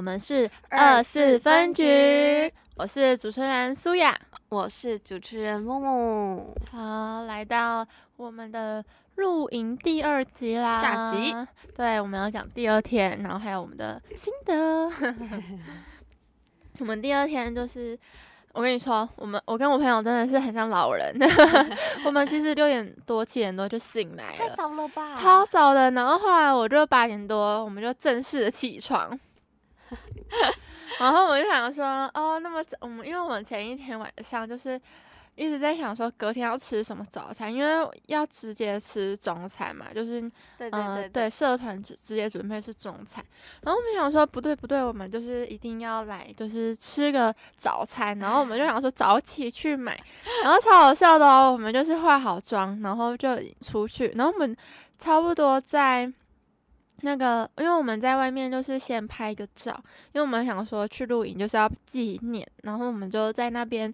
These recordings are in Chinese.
我们是二四分局，我是主持人苏雅，我是主持人木木。好，来到我们的露营第二集啦，下集。对，我们要讲第二天，然后还有我们的心得。我们第二天就是，我跟你说，我们我跟我朋友真的是很像老人。我们其实六点多七点多就醒来了，太早了吧？超早的。然后后来我就八点多，我们就正式的起床。然后我就想说，哦，那么早，我们因为我们前一天晚上就是一直在想说隔天要吃什么早餐，因为要直接吃中餐嘛，就是对对对对，对社团直直接准备是中餐。然后我们想说，不对不对，我们就是一定要来，就是吃个早餐。然后我们就想说早起去买，然后超好笑的哦，我们就是化好妆，然后就出去，然后我们差不多在。那个，因为我们在外面就是先拍个照，因为我们想说去露营就是要纪念，然后我们就在那边，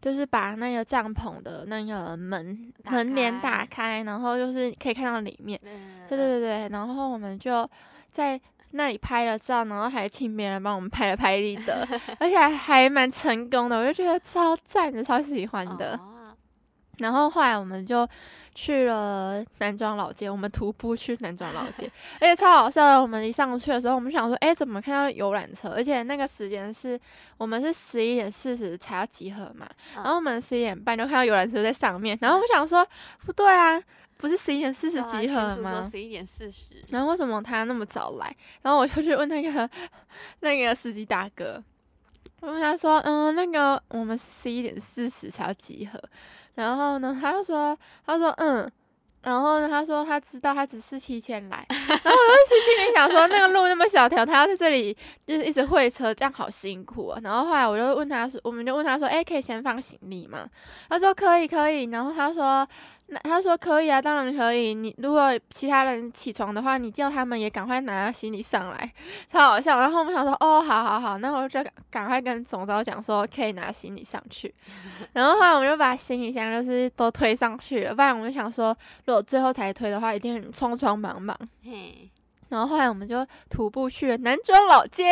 就是把那个帐篷的那个门门帘打开，然后就是可以看到里面。对对对对，然后我们就在那里拍了照，然后还请别人帮我们拍了拍立得，而且还还蛮成功的，我就觉得超赞的，超喜欢的。然后后来我们就。去了南庄老街，我们徒步去南庄老街，而且超好笑的。我们一上去的时候，我们想说，哎，怎么看到游览车？而且那个时间是我们是十一点四十才要集合嘛，然后我们十一点半就看到游览车在上面，然后我们想说，不对啊，不是十一点四十集合吗？十一点四十。然后为什么他那么早来？然后我就去问那个那个司机大哥，我问他说，嗯，那个我们是十一点四十才要集合。然后呢，他就说，他说，嗯，然后呢，他说他知道，他只是提前来。然后我就心里想说，那个路那么小条，他要在这里就是一直会车，这样好辛苦啊。然后后来我就问他说，我们就问他说，哎，可以先放行李吗？他说可以，可以。然后他说。那他说可以啊，当然可以。你如果其他人起床的话，你叫他们也赶快拿行李上来，超好笑。然后我们想说，哦，好好好，那我就赶快跟总招讲说可以拿行李上去。然后后来我们就把行李箱就是都推上去了，不然我们想说，如果最后才推的话，一定很匆匆忙忙。嘿。然后后来我们就徒步去了南庄老街，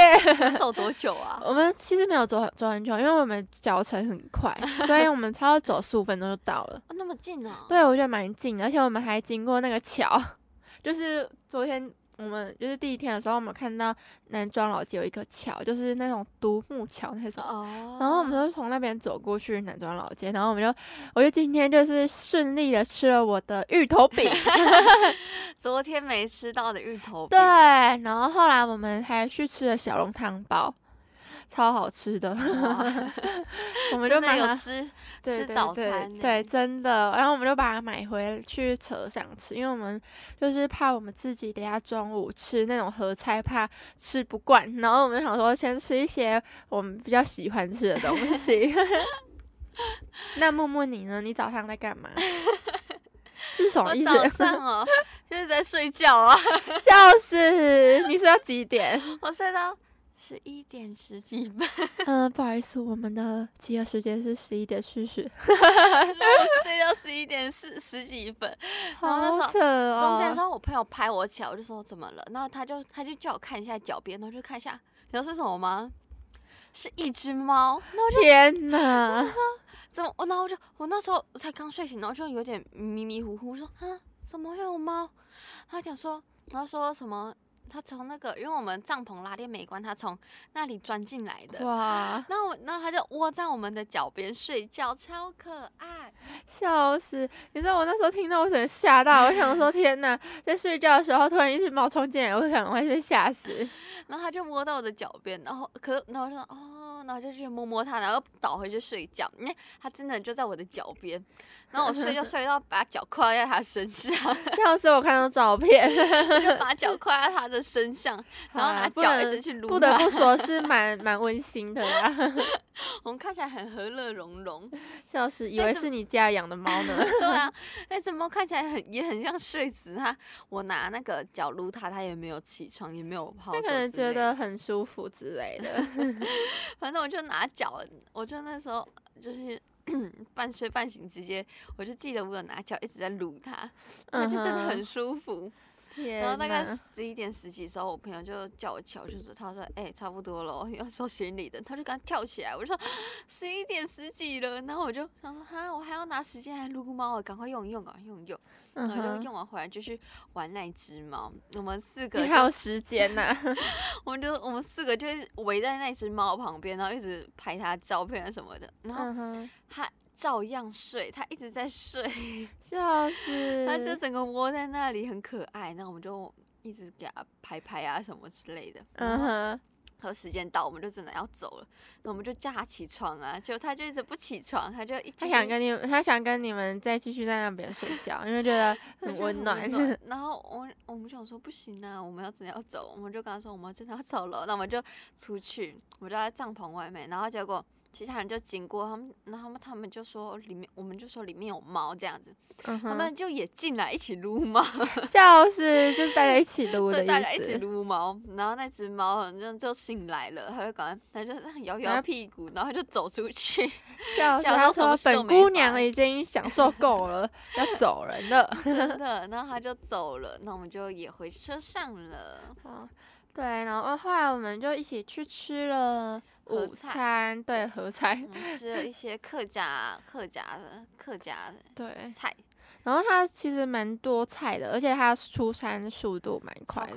走多久啊？我们其实没有走走很久，因为我们脚程很快，所以我们差不多走十五分钟就到了。哦，那么近哦？对，我觉得蛮近的，而且我们还经过那个桥，就是昨天。我们就是第一天的时候，我们看到南庄老街有一个桥，就是那种独木桥那种。哦。然后我们就从那边走过去南庄老街，然后我们就，我就今天就是顺利的吃了我的芋头饼，昨天没吃到的芋头饼。对。然后后来我们还去吃了小笼汤包。超好吃的，我们就买有吃吃早餐，对，真的。然后我们就把它买回去车上吃，因为我们就是怕我们自己等下中午吃那种合菜，怕吃不惯。然后我们想说，先吃一些我们比较喜欢吃的东西。那木木你呢？你早上在干嘛？是什么意思？早上 哦，就是在睡觉啊。笑死！你睡到几点？我睡到。十一点十几分，嗯、呃，不好意思，我们的集合时间是十一点四十，我睡到十一点四十几分，然后那时候中间的时候我朋友拍我起来，我就说怎么了，然后他就他就叫我看一下脚边，然后就看一下，你知道是什么吗？是一只猫，然后就天哪，我就说怎么，我然后我就我那时候才刚睡醒，然后就有点迷迷糊糊，说啊怎么会有猫？他讲说，然后说什么？他从那个，因为我们帐篷拉链没关，他从那里钻进来的。哇！然后，然后他就窝在我们的脚边睡觉，超可爱，笑死！你知道我那时候听到，我整个吓到，我想说 天哪，在睡觉的时候突然一只猫冲进来，我想我还是被吓死。然后他就窝到我的脚边，然后可，然后我就说哦，然后就去摸摸它，然后倒回去睡觉。你看，它真的就在我的脚边，然后我睡觉睡到把脚跨在它身上，笑死！我看到照片，就把脚跨在它的身上，然后拿脚一直去撸。不得不说 是蛮蛮温馨的呀。我们看起来很和乐融融，笑死！以为是你家养的猫呢。对啊，那只猫看起来很也很像睡死它。我拿那个脚撸它，它也没有起床，也没有跑。可能觉得很舒服之类的。反正我就拿脚，我就那时候就是 半睡半醒，直接我就记得我有拿脚一直在撸它，它就真的很舒服。天然后大概十一点十几的时候，我朋友就叫我起来，就是他说：“哎、差不多了，要收行李的。”他就刚跳起来，我就说：“十一点十几了。”然后我就想说：“哈，我还要拿时间来撸猫，赶快用一用，赶快用一用。”然后就用完回来就去玩那只猫。我们四个你还有时间呐、啊？我们就我们四个就围在那只猫旁边，然后一直拍它照片啊什么的。然后它照样睡，它一直在睡，笑死。它就整个窝在那里，很可爱。然后我们就一直给它拍拍啊什么之类的。嗯哼。和时间到，我们就真的要走了。那我们就叫他起床啊，结果他就一直不起床，他就一直他想跟你，他想跟你们再继续在那边睡觉，因为觉得 很温 暖。暖然后我我们想说不行啊，我们要真的要走，我们就跟他说我们真的要走了。那我们就出去，我们就在帐篷外面，然后结果。其他人就经过他们，然后他们就说里面，我们就说里面有猫这样子，嗯、他们就也进来一起撸猫，笑死，就是大家一起撸的意思。对，大家一起撸猫，然后那只猫就就醒来了，它就赶快，它就摇摇屁股，然后他就走出去，笑死，他说本姑娘已经享受够了，要走人了，真的，然后他就走了，那我们就也回车上了。好，对，然后后来我们就一起去吃了。午餐对合菜，嗯，吃了一些客家客家的客家的对菜，然后它其实蛮多菜的，而且它出餐速度蛮快的，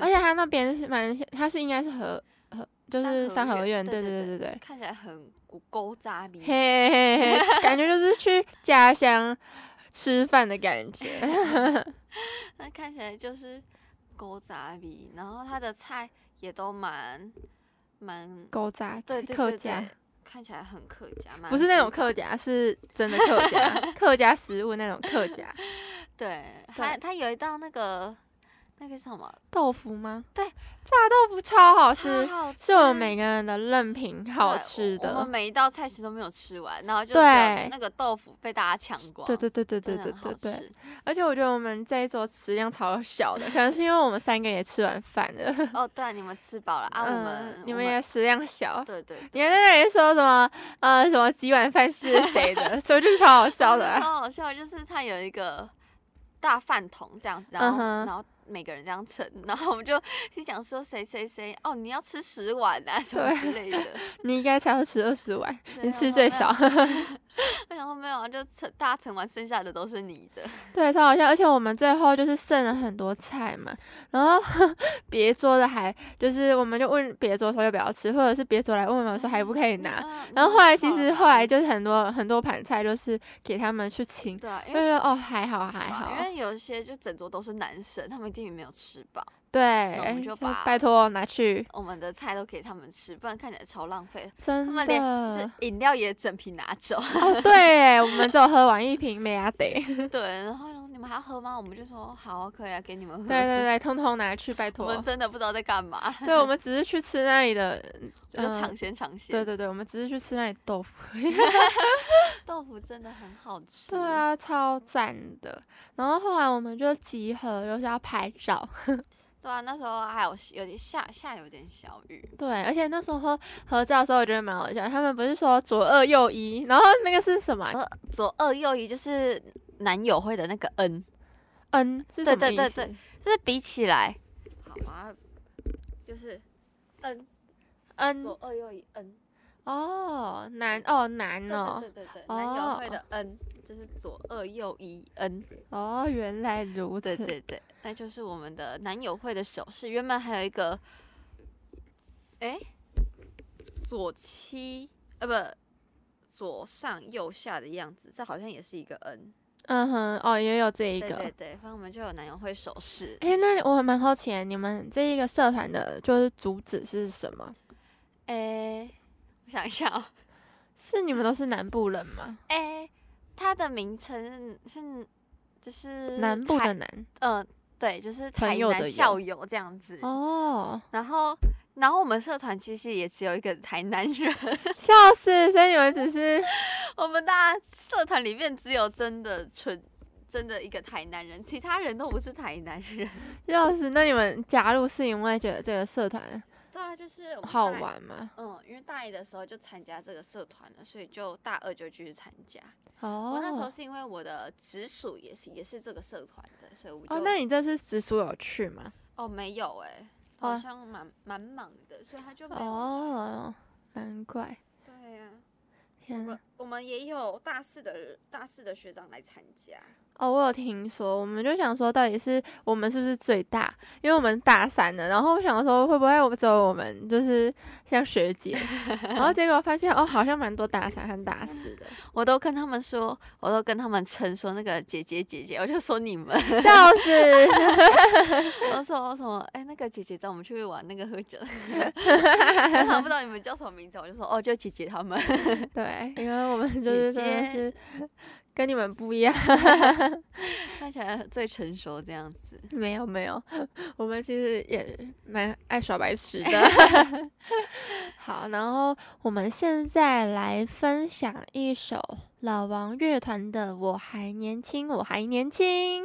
而且它那边是蛮，它是应该是和和就是三合院，对对对对对，看起来很古早味，嘿嘿嘿，感觉就是去家乡吃饭的感觉 那看起来就是古早味，然后它的菜也都蛮。蛮勾杂，对，对，客家，看起来很客家，不是那种客家，是真的客家，客家食物那种客家。对，它它有一道那个。那个是什么豆腐吗？对，炸豆腐超好吃，好吃，是我们每个人的任凭好吃的。我们每一道菜其实都没有吃完，然后就是那个豆腐被大家抢光。对对对对对对对对。而且我觉得我们这一桌食量超小的，可能是因为我们三个也吃完饭了。哦，对，你们吃饱了啊？我们你们也食量小。对对。你还在那里说什么？呃，什么几碗饭是谁的？所以就超好笑的。超好笑，就是他有一个大饭桶这样子，然后然后。每个人这样称，然后我们就去讲说谁谁谁哦，你要吃十碗啊什么之类的，你应该才会吃二十碗，你吃最少。我想说没有啊，就盛大家盛完，剩下的都是你的。对，超好笑，而且我们最后就是剩了很多菜嘛，然后 别桌的还就是我们就问别桌说要不要吃，或者是别桌来问我们说还不可以拿，然后后来其实后来就是很多很多盘菜都是给他们去清，对，因为哦还好还好，因为有一些就整桌都是男生，他们一定。没有吃饱，对，我们就把拜托拿去我们的菜都给他们吃，不然看起来超浪费。真的，他们连饮料也整瓶拿走。哦，对，我们只有喝完一瓶，没啊得。对，然后你们还要喝吗？我们就说好，可以啊，给你们喝。对对对，通通拿去，拜托。我们真的不知道在干嘛。对，我们 只是去吃那里的，就尝鲜尝鲜。对对对，我们只是去吃那里豆腐。豆腐真的很好吃。对啊，超赞的。然后后来我们就集合，就是要拍照。对啊，那时候还有有点下下有点小雨。对，而且那时候合照的时候，我觉得蛮好笑。他们不是说左二右一，然后那个是什么？左二右一就是男友会的那个 N。N 是什么意思？对对对对，就是比起来，好啊，就是 N N 左二右一 N。哦，男哦男哦，对对对对，男友会的 N。就是左二右一 N 哦，原来如此。对对对，那就是我们的男友会的手势。原本还有一个，哎、欸，左七呃不，左上右下的样子，这好像也是一个 N。嗯哼，哦，也有这一个。对对对，反正我们就有男友会手势。哎、欸，那我蛮好奇，你们这一个社团的就是主旨是什么？哎、欸，我想一下哦，是你们都是南部人吗？哎、欸。它的名称是，就是南部的南，嗯、呃，对，就是台南校友这样子哦。然后，然后我们社团其实也只有一个台南人，笑死！所以你们只是 我们大家社团里面只有真的纯真的一个台南人，其他人都不是台南人。笑死！那你们加入是因为觉得这个社团对啊，就是好玩嘛。嗯，因为大一的时候就参加这个社团了，所以就大二就继续参加。哦，我那时候是因为我的直属也是也是这个社团的，所以我就哦，那你这次直属有去吗？哦，没有哎、欸，好像蛮蛮、哦、忙的，所以他就没有。哦，难怪。对呀、啊，天哪，我们也有大四的大四的学长来参加。哦，我有听说，我们就想说，到底是我们是不是最大？因为我们大三的，然后我想说，会不会我们只有我们就是像学姐？然后结果发现，哦，好像蛮多大三和大四的。我都跟他们说，我都跟他们称说那个姐姐姐姐，我就说你们，笑死。我说我说，哎、欸，那个姐姐找我们去玩那个喝酒，他不知道你们叫什么名字，我就说哦，就姐姐他们。对，因为我们就是真的是。跟你们不一样，看起来最成熟这样子。没有没有，我们其实也蛮爱耍白痴的。好，然后我们现在来分享一首老王乐团的《我还年轻，我还年轻》。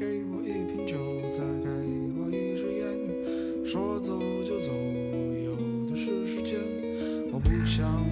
给我一瓶酒再给我一支烟。说走就走我有的是时间我不想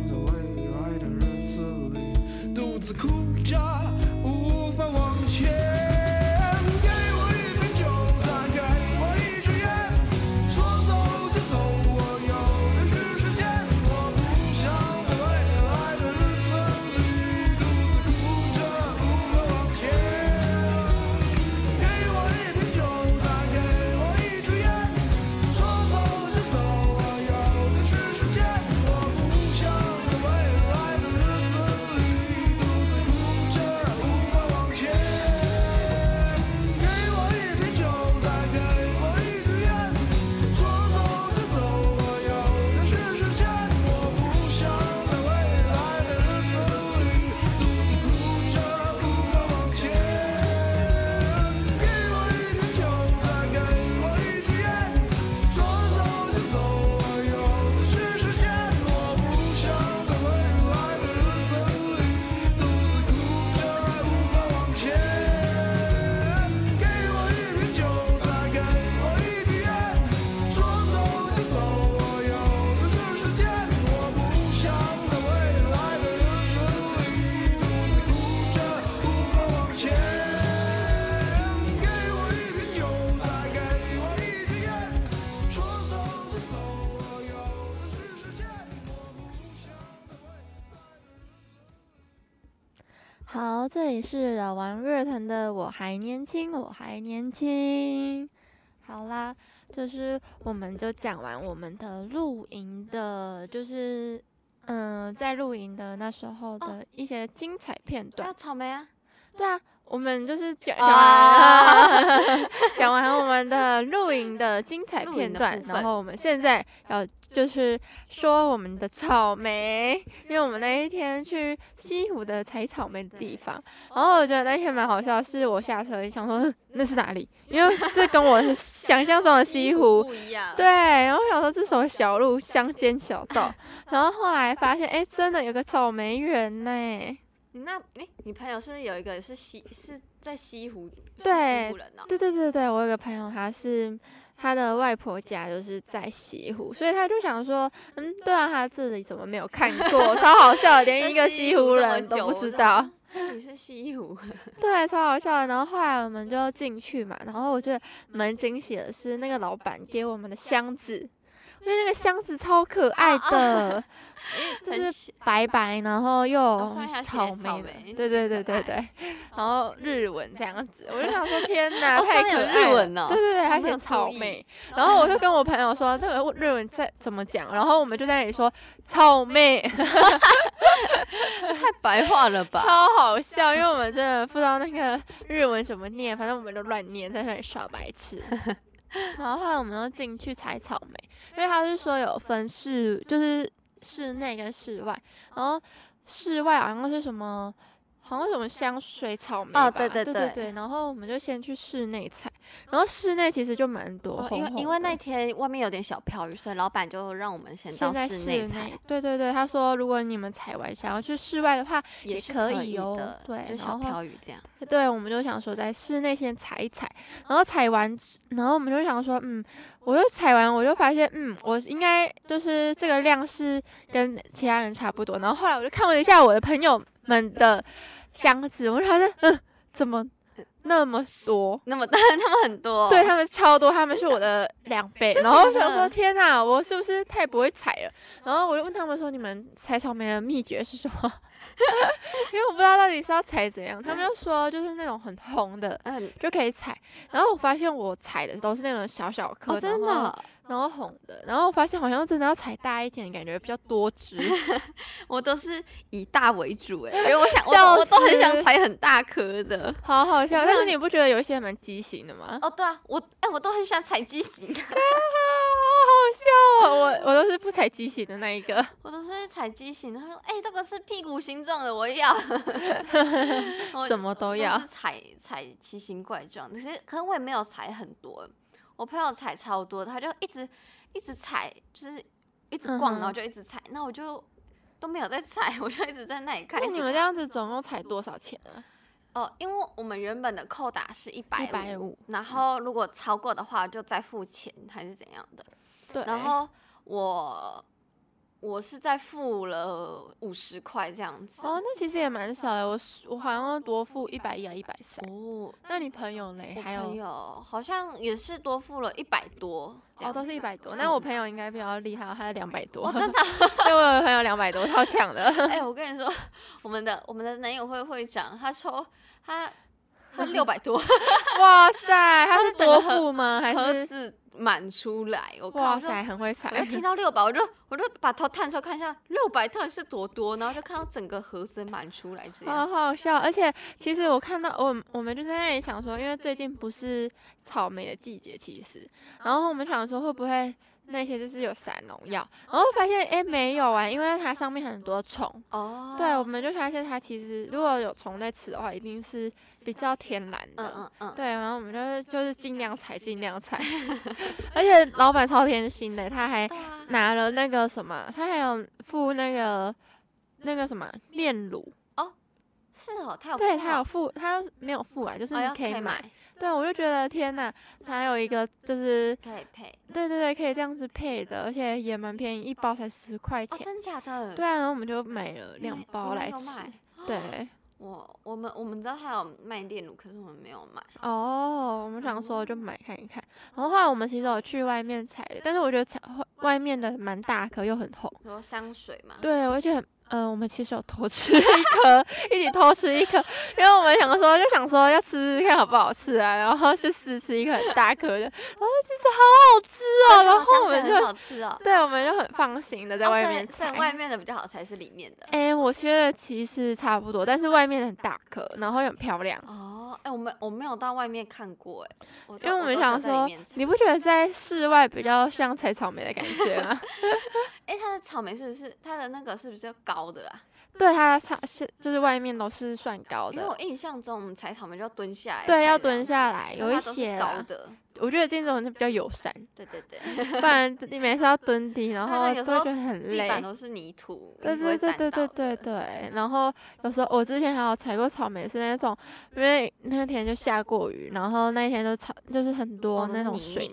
是老王乐团的《我还年轻，我还年轻》。好啦，就是我们就讲完我们的露营的，就是嗯、呃，在露营的那时候的一些精彩片段。要草莓啊？对啊。我们就是讲讲完，讲完我们的露营的精彩片段，然后我们现在要就是说我们的草莓，因为我们那一天去西湖的采草莓的地方，然后我觉得那天蛮好笑，是我下车一想说那是哪里，因为这跟我想象中的西湖不一样，对，然后我想说这是什么小路乡间小道，然后后来发现哎，真的有个草莓园呢。你那哎，你朋友是不是有一个是西是在西湖？对，西湖人哦？对对对对，我有个朋友，他是他的外婆家就是在西湖，所以他就想说，嗯，对啊，他这里怎么没有看过？超好笑，连一个西湖人都不知道。这里是西湖，对，超好笑的。然后后来我们就进去嘛，然后我觉得蛮惊喜的是，那个老板给我们的箱子。因为那个箱子超可爱的，就是白白，然后又草莓，对对对对对，然后日文这样子，我就想说天哪，太可爱了，日文了，对对对，还写草莓，然后我就跟我朋友说这个日文在怎么讲，然后我们就在那里说草莓，太白话了吧，超好笑，因为我们真的不知道那个日文怎么念，反正我们就乱念，在那里耍白痴。然后后来我们又进去采草莓，因为他是说有分室，就是室内跟室外，然后室外好像是什么。好像什么香水草莓哦，对对对对对，然后我们就先去室内采，然后室内其实就蛮多因为因为那天外面有点小飘雨，所以老板就让我们先到室内采。对对对，他说如果你们采完想要去室外的话也可以哦，对，就小飘雨这样。对，我们就想说在室内先采一采，然后采完，然后我们就想说，嗯，我就采完，我就发现，嗯，我应该就是这个量是跟其他人差不多。然后后来我就看了一下我的朋友们的。箱子，我就觉得，嗯，怎么那么多，那么大，他们很多，对他们超多，他们是我的两倍。然后我想说，天哪，我是不是太不会采了？然后我就问他们说，你们采草莓的秘诀是什么？因为我不知道到底是要踩怎样。他们就说，就是那种很红的，嗯，就可以踩。然后我发现我踩的都是那种小小颗，哦，真的。然后红的，然后我发现好像真的要踩大一点，感觉比较多汁。我都是以大为主哎，因为我想我，我都很想踩很大颗的，好好笑。但是你不觉得有一些蛮畸形的吗？哦，对啊，我哎，我都很喜欢采畸形笑哦。我我都是不踩畸形的那一个，我都是踩畸形的。他说，哎，这个是屁股形状的，我要，什么都要，踩踩奇形怪状。可是可是我也没有踩很多。我朋友踩超多，他就一直一直踩，就是一直逛，然后就一直踩。那、嗯、我就都没有在踩，我就一直在那里看。那你们这样子总共踩多少钱啊？哦、呃，因为我们原本的扣打是一百一百五，然后如果超过的话就再付钱还是怎样的。对。然后我我是在付了五十块这样子。哦，那其实也蛮少的。我我好像多付一百一啊，一百三。哦，那你朋友呢？还有朋友好像也是多付了一百多。哦，都是一百多。那我朋友应该比较厉害，他两百多。哦，真的？对，我有朋友两百多，超强的。哎，我跟你说，我们的我们的男友会会长，他抽他他 六百多。哇塞，他是多付吗？还是？满出来，我哇塞，很会猜。我听到六百，我就我就把头探出来看一下，六百到底是多多，然后就看到整个盒子满出来，这样好好笑。而且其实我看到我我们就在那里想说，因为最近不是草莓的季节，其实，然后我们想说会不会。那些就是有撒农药，然后发现哎、欸、没有啊，因为它上面很多虫。哦。对，我们就发现它其实如果有虫在吃的话，一定是比较天然的。嗯嗯嗯。对，然后我们就是就是尽量采尽量采，而且老板超贴心的，他还拿了那个什么，他还有附那个那个什么炼乳。哦。是哦，他有附。对，他有附，他没有附啊，就是你可以买。对，我就觉得天呐，还有一个就是可以配，对对对，可以这样子配的，而且也蛮便宜，一包才十块钱。哦，真假的？对啊，然后我们就买了两包来吃。对，我我们我们知道他有卖炼乳，可是我们没有买。哦，我们想说就买看一看。然后后来我们其实有去外面采的，但是我觉得采外面的蛮大颗又很红。说香水嘛？对，而且很。嗯、呃，我们其实有偷吃一颗，一起偷吃一颗，因为我们两个说就想说要吃吃看好不好吃啊，然后去试吃一颗很大颗的，然后其实好好吃哦，然后我们就好吃哦，对，我们就很放心的在外面吃，外面的比较好才，是里面的。哎、欸，我觉得其实差不多，但是外面的很大颗，然后又很漂亮。哦，哎、欸，我们我没有到外面看过，哎，因为我们想说，你不觉得在室外比较像采草莓的感觉吗？哎、欸，它的草莓是不是它的那个是不是高的啊？对，它上是就是外面都是算高的。因为我印象中，我们采草莓就要蹲下来。对，要蹲下来，有一些高的。我觉得这种就比较友善。对对对，不然你每次要蹲低，然 后都会觉得很累。地板都是泥土。对对对对对对对。然后有时候我之前还有采过草莓，是那种因为那天就下过雨，然后那一天就草就是很多那种水。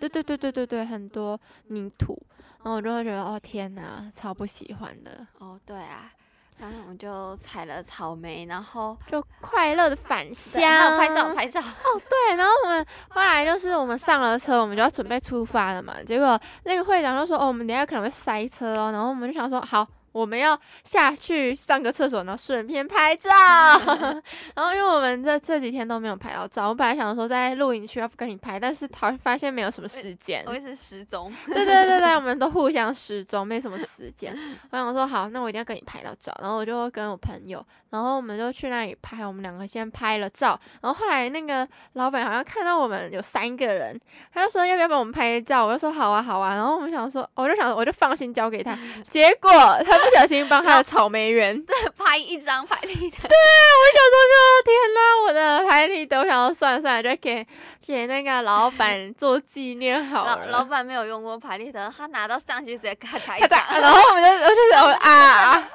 对对对对对对，很多泥土，然后我就会觉得哦天哪，超不喜欢的。哦，对啊。然后我们就采了草莓，然后就快乐的返乡，还有拍照拍照。哦，对，然后我们后来就是我们上了车，我们就要准备出发了嘛。结果那个会长就说：“哦，我们等下可能会塞车哦。”然后我们就想说：“好。”我们要下去上个厕所，然后顺便拍照。然后因为我们这这几天都没有拍到照，我本来想说在露营区要不跟你拍，但是他发现没有什么时 间。我一直失踪。对对对对，我们都互相失踪，没什么时间。我想说好，那我一定要跟你拍到照。然后我就跟我朋友，然后我们就去那里拍。我们两个先拍了照，然后后来那个老板好像看到我们有三个人，他就说要不要帮我们拍照？我就说好啊好啊。然后我们想说，我就想我就放心交给他。结果他。不小心帮他的草莓园 拍一张拍立得，对啊，我想说就天哪，我的拍立得，我想要算了算了，就给给那个老板做纪念好了。老板没有用过拍立得，他拿到相机直接咔嚓一下，然后我们就我就想啊。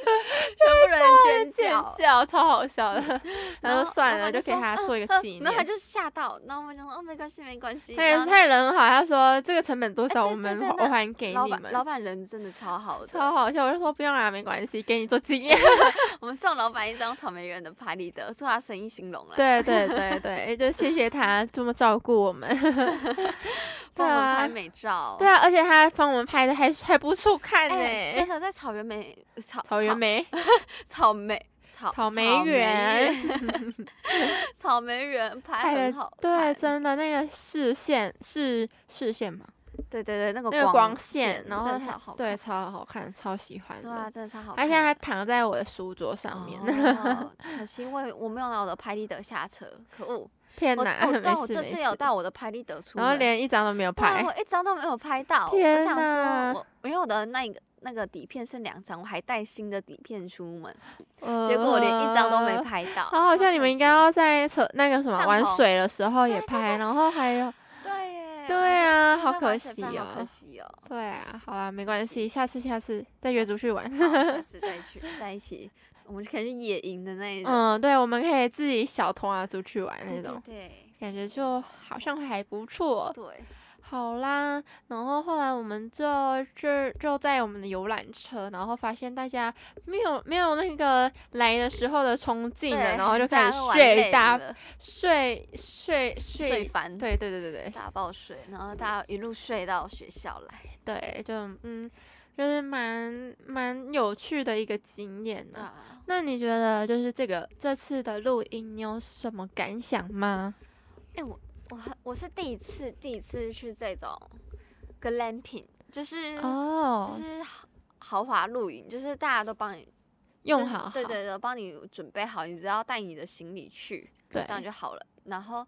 全部人尖叫，尖叫，超好笑的。然后算了，就给他做一个纪念。然后他就吓到，然后我们就说哦，没关系，没关系。他也他也人很好，他说这个成本多少，我们我还给你们。老板人真的超好的，超好笑。我就说不用啦，没关系，给你做纪念。我们送老板一张草莓园的拍立得，祝他生意兴隆了。对对对对，就谢谢他这么照顾我们，帮我们拍美照。对啊，而且他帮我们拍的还 还不错看呢，真的在草原美草草原美。草 莓草草莓园，草莓园拍很好，对，真的那个视线是视线嘛，对对对，那个那个光线，然后超好，对，超好看，超喜欢，哇，真的超好看，而且还躺在我的书桌上面，可惜我我没有拿我的拍立得下车，可恶，天哪，但我这次有带我的拍立得出门，然后连一张都没有拍，我一张都没有拍到，天哪，我想说，我因为我的那个。那个底片剩两张，我还带新的底片出门，呃、结果我连一张都没拍到。好好像你们应该要在车那个什么玩水的时候也拍，然后还有对耶，对啊，好可惜哦，可惜哦。对啊，好啦，没关系，下次下次再约出去玩，下 次再去在一起，我们就可以去野营的那一种。嗯，对，我们可以自己小团啊出去玩那种，对，感觉就好像还不错。对。好啦，然后后来我们就就就在我们的游览车，然后发现大家没有没有那个来的时候的冲劲了，然后就开始睡大睡睡睡睡翻，对对对对对，大爆睡，然后大家一路睡到学校来，对，就嗯，就是蛮蛮有趣的一个经验呢。啊、那你觉得就是这个这次的录音，你有什么感想吗？哎，我。我我是第一次第一次去这种 glamping，就是哦，就是豪华露营，就是大家都帮你用好，好，对对对，帮你准备好，你只要带你的行李去，对，这样就好了。然后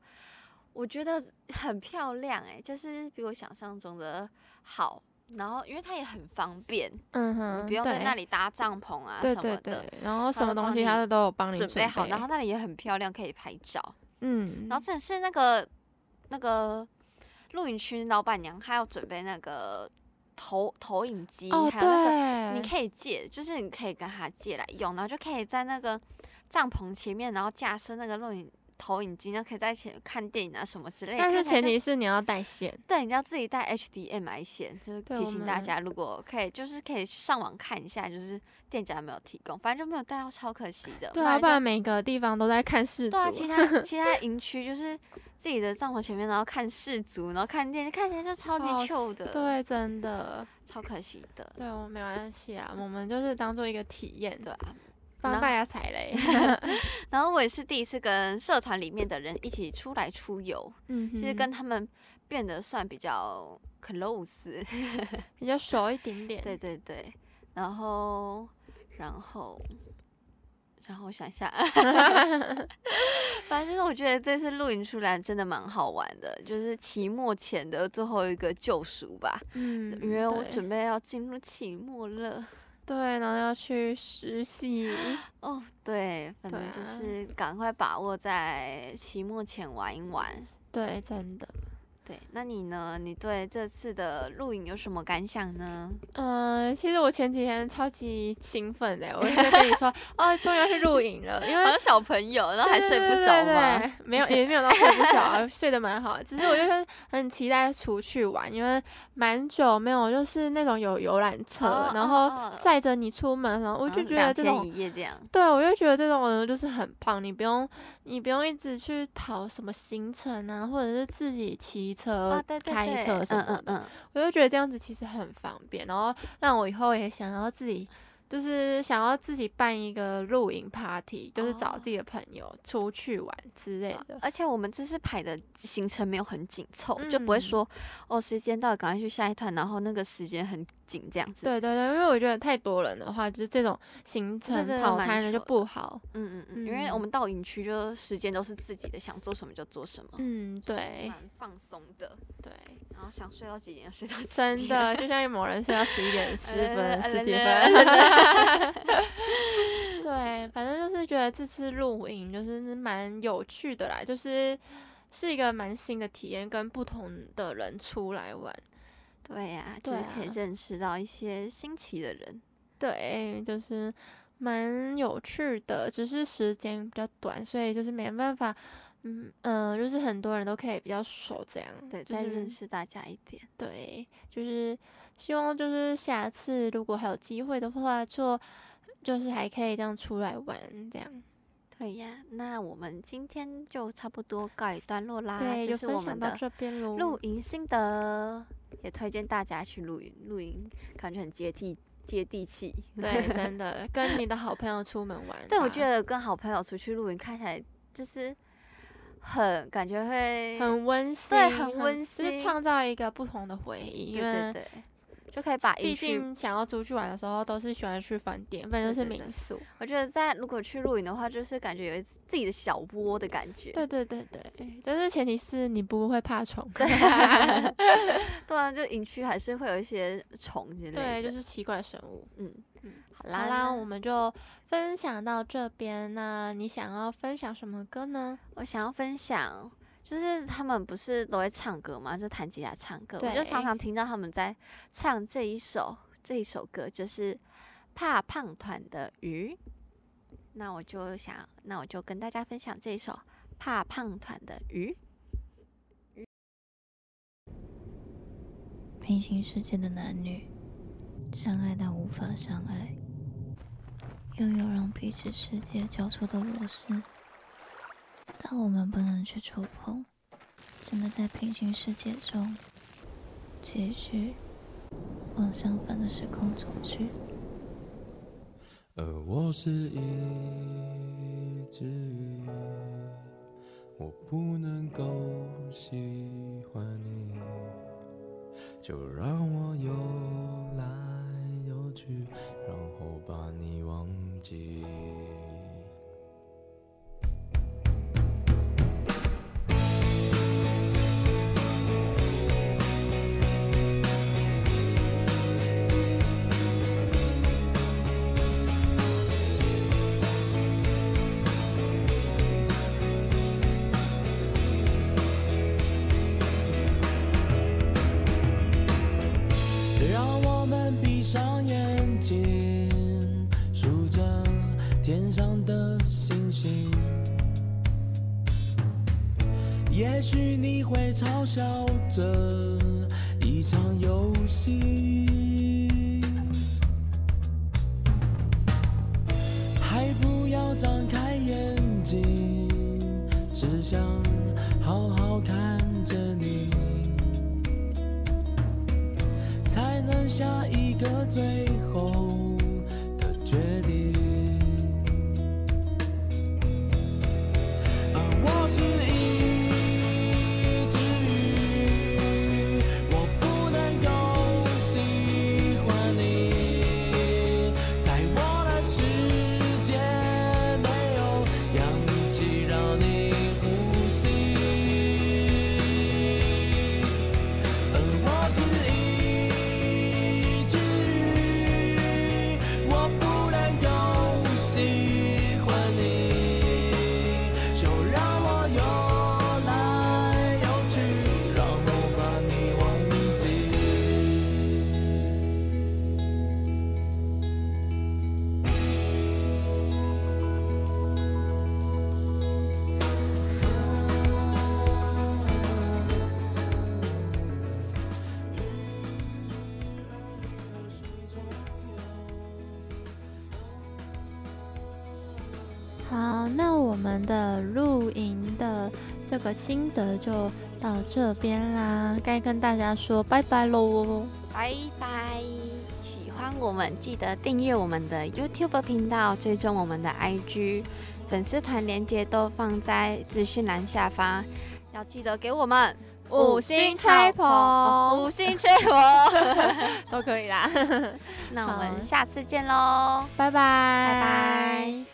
我觉得很漂亮，哎，就是比我想象中的好。然后因为它也很方便，嗯哼，不用在那里搭帐篷啊什么的，对对对，然后什么东西它都有帮你准备好，然后那里也很漂亮，可以拍照，嗯，然后这是那个。那个露营区老板娘她要准备那个投投影机，哦、还有那个你可以借，就是你可以跟她借来用，然后就可以在那个帐篷前面，然后架设那个录影。投影机那，可以在前看电影啊什么之类的。但是前提是你要带线，对，你要自己带 HDMI 线。就是提醒大家，如果可以，就是可以上网看一下，就是店家有没有提供，反正就没有带到，超可惜的。对啊，不然每个地方都在看世足。对啊，其他 其他营区就是自己的帐篷前面，然后看世足，然后看电视，看起来就超级糗的。对，真的超可惜的。对，我没关系啊，我们就是当做一个体验，对啊。帮大家踩雷 然后我也是第一次跟社团里面的人一起出来出游，嗯，其实跟他们变得算比较 close，比较熟一点点。对对对，然后，然后，然后我想一下，反正就是我觉得这次露营出来真的蛮好玩的，就是期末前的最后一个救赎吧。嗯，因为我准备要进入期末了。对，然后要去实习哦。对，反正就是赶快把握在期末前玩一玩。对，真的。对，那你呢？你对这次的录影有什么感想呢？嗯、呃，其实我前几天超级兴奋的，我就跟你说，哦，终于要去录影了，因为好像小朋友，然后还睡不着嘛？没有，也没有到睡不着，睡得蛮好。只是我就是很期待出去玩，因为蛮久没有就是那种有游览车，哦、然后载着你出门，然后我就觉得这种，一夜这样对，我就觉得这种就是很棒，你不用你不用一直去跑什么行程啊，或者是自己骑车、哦、对对对开车什么的，嗯嗯嗯，我就觉得这样子其实很方便，然后让我以后也想要自己。就是想要自己办一个露营 party，就是找自己的朋友出去玩之类的。而且我们这次排的行程没有很紧凑，嗯、就不会说哦，时间到了赶快去下一团，然后那个时间很紧这样子。对对对，因为我觉得太多人的话，就是这种行程跑开了就不好。嗯嗯嗯，因为我们到营区就时间都是自己的，想做什么就做什么。嗯，对，蛮放松的。对，然后想睡到几点睡到几点。真的，就像有某人睡到十一点 十分、十几分。对，反正就是觉得这次露营就是蛮有趣的啦，就是是一个蛮新的体验，跟不同的人出来玩。对呀、啊，就是可以认识到一些新奇的人。对，就是蛮有趣的，只是时间比较短，所以就是没办法，嗯嗯、呃，就是很多人都可以比较熟这样。对，就是、再认识大家一点。对，就是。希望就是下次如果还有机会的话，就就是还可以这样出来玩这样。对呀，那我们今天就差不多告一段落啦。对，这是我们的露营心得，也推荐大家去露营。露营感觉很接地接地气。对，真的跟你的好朋友出门玩。对，我觉得跟好朋友出去露营，看起来就是很感觉会很温馨，对，很温馨，就是创造一个不同的回忆。对对对。就可以把，毕竟想要出去玩的时候，都是喜欢去饭店，反正是民宿。我觉得在如果去露营的话，就是感觉有一自己的小窝的感觉。对对对对，但是前提是你不会怕虫。对啊，就营区还是会有一些虫之类的。对，就是奇怪生物。嗯嗯，好啦，好啦，我们就分享到这边。那你想要分享什么歌呢？我想要分享。就是他们不是都会唱歌吗？就弹吉他唱歌，我就常常听到他们在唱这一首这一首歌，就是怕胖团的鱼。那我就想，那我就跟大家分享这一首怕胖团的鱼。平行世界的男女相爱但无法相爱，又有让彼此世界交错的螺丝，但我们不能去触碰，只能在平行世界中继续往相反的时空走去。而我是一只鱼，我不能够喜欢你。就让我游来游去，然后把你忘记。嘲笑着一场游戏，还不要张开眼睛，只想好好看着你，才能下一个最好，那我们的露营的这个心得就到这边啦，该跟大家说拜拜喽，拜拜！喜欢我们记得订阅我们的 YouTube 频道，追踪我们的 IG 粉丝团链接都放在资讯栏下方，要记得给我们五星吹捧，五星吹捧。都可以啦。那我们下次见喽，拜拜，拜拜。